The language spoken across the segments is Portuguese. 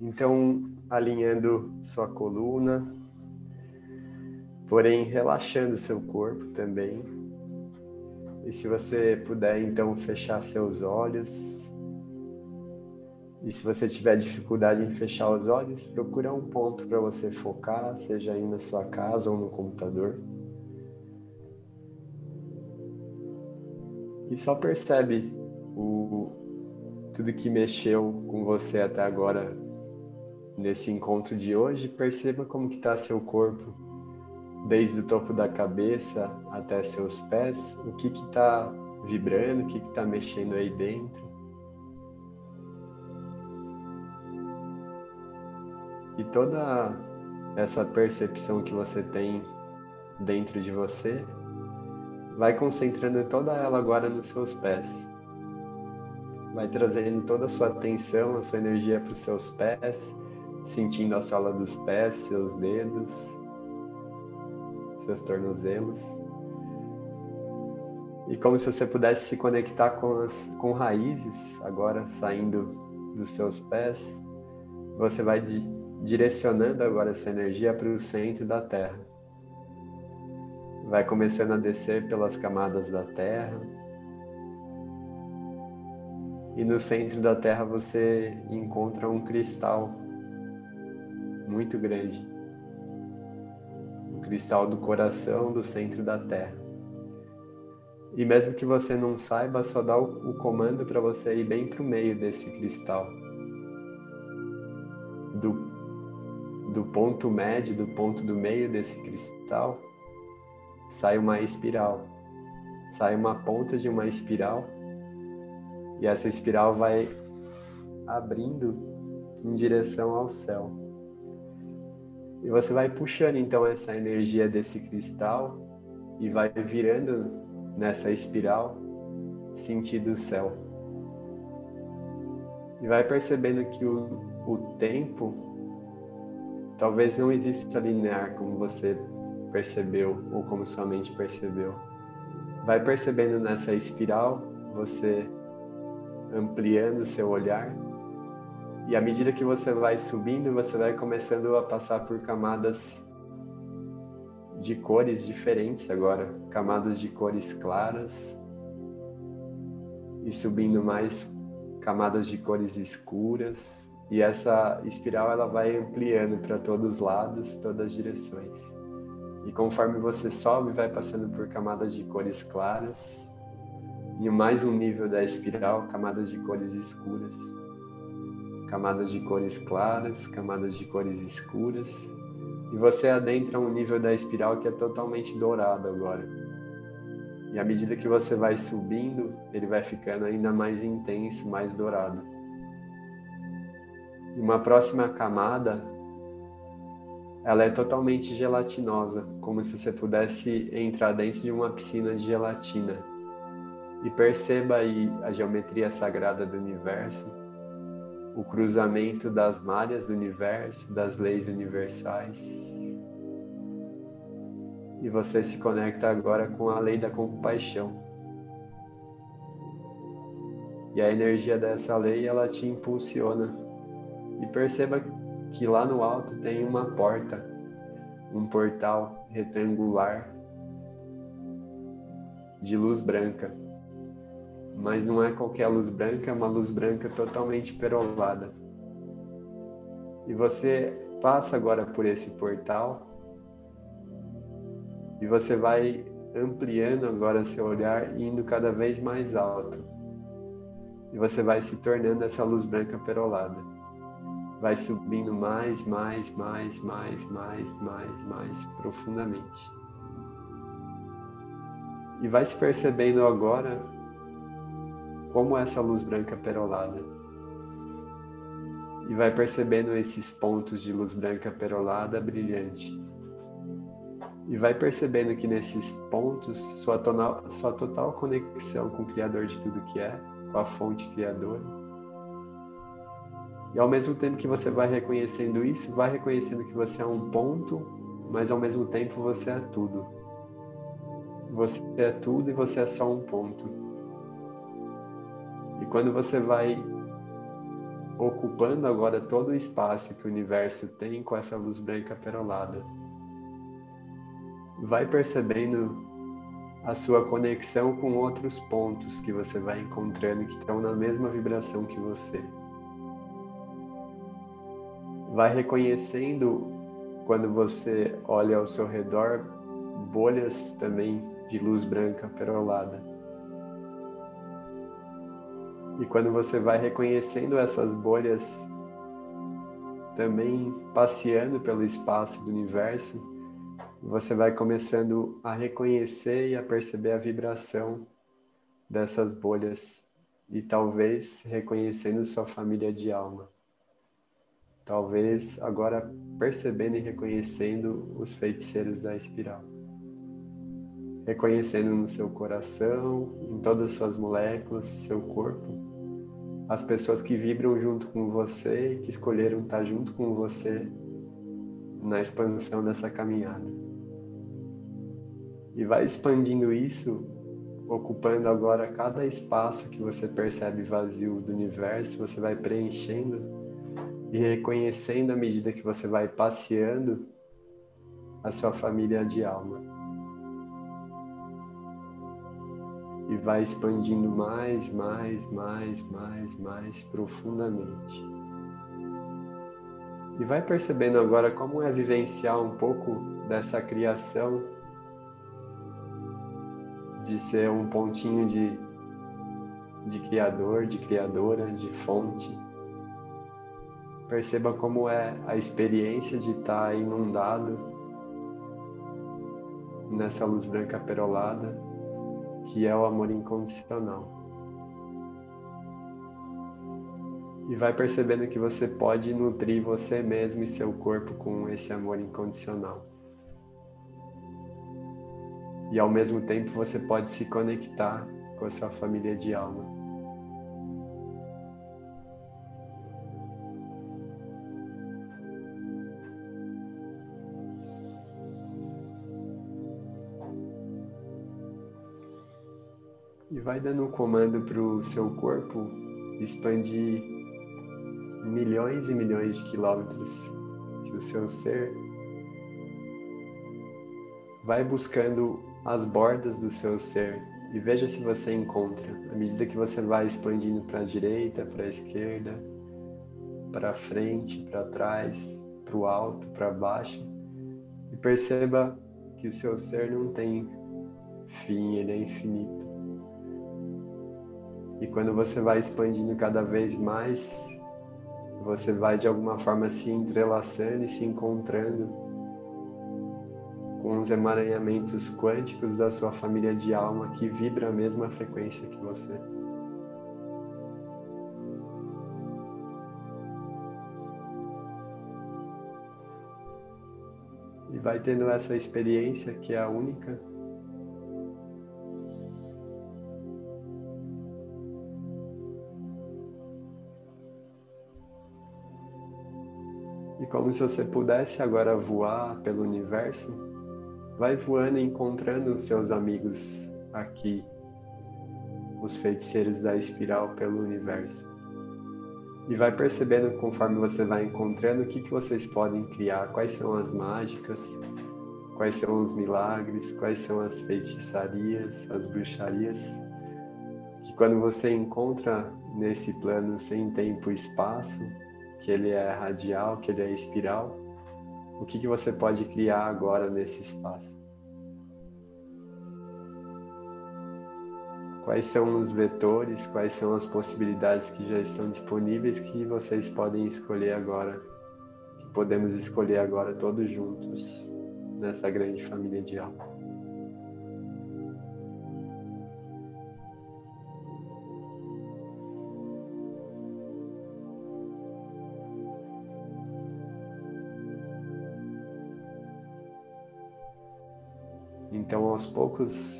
Então, alinhando sua coluna, porém relaxando seu corpo também. E se você puder, então, fechar seus olhos. E se você tiver dificuldade em fechar os olhos, procura um ponto para você focar, seja aí na sua casa ou no computador. E só percebe o tudo que mexeu com você até agora nesse encontro de hoje, perceba como que está seu corpo, desde o topo da cabeça até seus pés, o que está vibrando, o que que está mexendo aí dentro. E toda essa percepção que você tem dentro de você, vai concentrando toda ela agora nos seus pés. Vai trazendo toda a sua atenção, a sua energia para os seus pés sentindo a sola dos pés, seus dedos, seus tornozelos. E como se você pudesse se conectar com, as, com raízes, agora saindo dos seus pés, você vai di direcionando agora essa energia para o centro da Terra. Vai começando a descer pelas camadas da Terra. E no centro da Terra você encontra um cristal muito grande. O cristal do coração do centro da Terra. E mesmo que você não saiba, só dá o, comando para você ir bem para o meio desse cristal. Do, do ponto médio, do ponto do meio desse cristal, sai uma espiral. Sai uma ponta de uma espiral. E essa espiral vai abrindo em direção ao céu. E você vai puxando então essa energia desse cristal e vai virando nessa espiral sentido céu. E vai percebendo que o, o tempo talvez não exista linear como você percebeu ou como sua mente percebeu. Vai percebendo nessa espiral você ampliando seu olhar e à medida que você vai subindo, você vai começando a passar por camadas de cores diferentes agora, camadas de cores claras e subindo mais camadas de cores escuras. E essa espiral ela vai ampliando para todos os lados, todas as direções. E conforme você sobe, vai passando por camadas de cores claras e mais um nível da espiral, camadas de cores escuras camadas de cores claras, camadas de cores escuras, e você adentra um nível da espiral que é totalmente dourado agora. E à medida que você vai subindo, ele vai ficando ainda mais intenso, mais dourado. E uma próxima camada, ela é totalmente gelatinosa, como se você pudesse entrar dentro de uma piscina de gelatina. E perceba aí a geometria sagrada do universo, o cruzamento das malhas do universo, das leis universais. E você se conecta agora com a lei da compaixão. E a energia dessa lei ela te impulsiona. E perceba que lá no alto tem uma porta, um portal retangular de luz branca mas não é qualquer luz branca, é uma luz branca totalmente perolada. E você passa agora por esse portal e você vai ampliando agora seu olhar indo cada vez mais alto. E você vai se tornando essa luz branca perolada. Vai subindo mais, mais, mais, mais, mais, mais, mais profundamente. E vai se percebendo agora como essa luz branca perolada. E vai percebendo esses pontos de luz branca perolada brilhante. E vai percebendo que nesses pontos sua, tonal, sua total conexão com o Criador de tudo que é, com a fonte criadora. E ao mesmo tempo que você vai reconhecendo isso, vai reconhecendo que você é um ponto, mas ao mesmo tempo você é tudo. Você é tudo e você é só um ponto. E quando você vai ocupando agora todo o espaço que o universo tem com essa luz branca perolada. Vai percebendo a sua conexão com outros pontos que você vai encontrando que estão na mesma vibração que você. Vai reconhecendo quando você olha ao seu redor bolhas também de luz branca perolada. E quando você vai reconhecendo essas bolhas também passeando pelo espaço do universo, você vai começando a reconhecer e a perceber a vibração dessas bolhas e talvez reconhecendo sua família de alma. Talvez agora percebendo e reconhecendo os feiticeiros da espiral. Reconhecendo no seu coração, em todas as suas moléculas, seu corpo, as pessoas que vibram junto com você e que escolheram estar junto com você na expansão dessa caminhada. E vai expandindo isso, ocupando agora cada espaço que você percebe vazio do universo, você vai preenchendo e reconhecendo à medida que você vai passeando a sua família de alma. E vai expandindo mais, mais, mais, mais, mais profundamente. E vai percebendo agora como é vivenciar um pouco dessa criação de ser um pontinho de, de criador, de criadora, de fonte. Perceba como é a experiência de estar inundado nessa luz branca perolada que é o amor incondicional. E vai percebendo que você pode nutrir você mesmo e seu corpo com esse amor incondicional. E ao mesmo tempo você pode se conectar com a sua família de alma. E vai dando um comando para o seu corpo expandir milhões e milhões de quilômetros que o seu ser vai buscando as bordas do seu ser e veja se você encontra à medida que você vai expandindo para a direita, para a esquerda, para frente, para trás, para o alto, para baixo e perceba que o seu ser não tem fim, ele é infinito. E quando você vai expandindo cada vez mais, você vai de alguma forma se entrelaçando e se encontrando com os emaranhamentos quânticos da sua família de alma que vibra a mesma frequência que você. E vai tendo essa experiência que é a única como se você pudesse agora voar pelo universo, vai voando e encontrando os seus amigos aqui, os feiticeiros da espiral pelo universo. E vai percebendo conforme você vai encontrando o que, que vocês podem criar, quais são as mágicas, quais são os milagres, quais são as feitiçarias, as bruxarias, que quando você encontra nesse plano sem tempo e espaço, que ele é radial, que ele é espiral, o que, que você pode criar agora nesse espaço? Quais são os vetores, quais são as possibilidades que já estão disponíveis que vocês podem escolher agora, que podemos escolher agora todos juntos nessa grande família de alma? Então, aos poucos,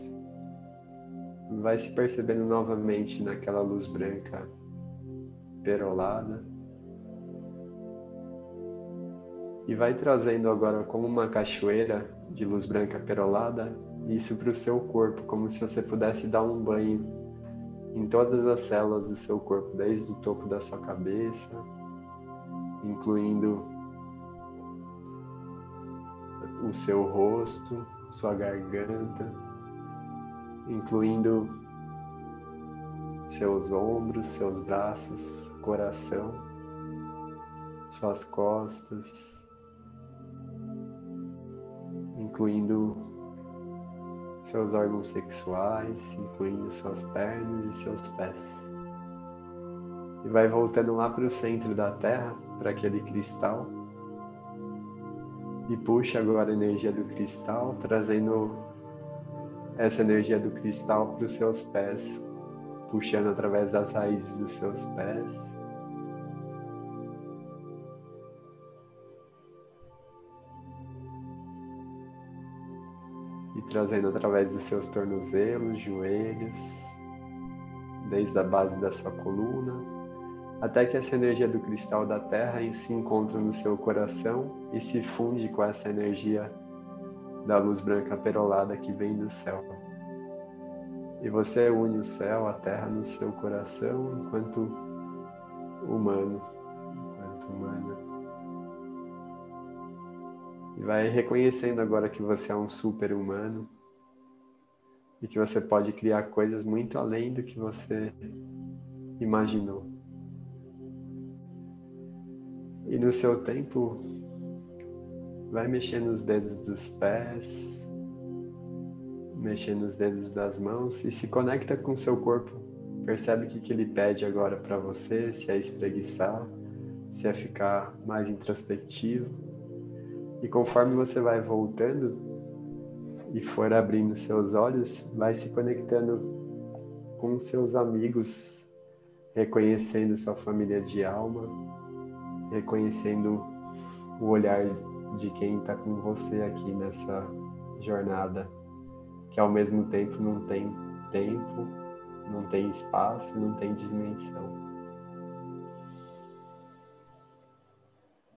vai se percebendo novamente naquela luz branca perolada. E vai trazendo agora como uma cachoeira de luz branca perolada isso para o seu corpo, como se você pudesse dar um banho em todas as células do seu corpo, desde o topo da sua cabeça, incluindo o seu rosto, sua garganta, incluindo seus ombros, seus braços, coração, suas costas, incluindo seus órgãos sexuais, incluindo suas pernas e seus pés. E vai voltando lá para o centro da Terra, para aquele cristal. E puxa agora a energia do cristal, trazendo essa energia do cristal para os seus pés, puxando através das raízes dos seus pés. E trazendo através dos seus tornozelos, joelhos, desde a base da sua coluna, até que essa energia do cristal da Terra se encontra no seu coração e se funde com essa energia da luz branca perolada que vem do céu. E você une o céu, a terra no seu coração enquanto humano, enquanto humana. E vai reconhecendo agora que você é um super humano e que você pode criar coisas muito além do que você imaginou. E no seu tempo, vai mexendo nos dedos dos pés, mexendo nos dedos das mãos e se conecta com o seu corpo. Percebe o que, que ele pede agora para você, se é espreguiçar, se é ficar mais introspectivo. E conforme você vai voltando e for abrindo seus olhos, vai se conectando com seus amigos, reconhecendo sua família de alma, reconhecendo o olhar de quem está com você aqui nessa jornada que ao mesmo tempo não tem tempo, não tem espaço, não tem dimensão.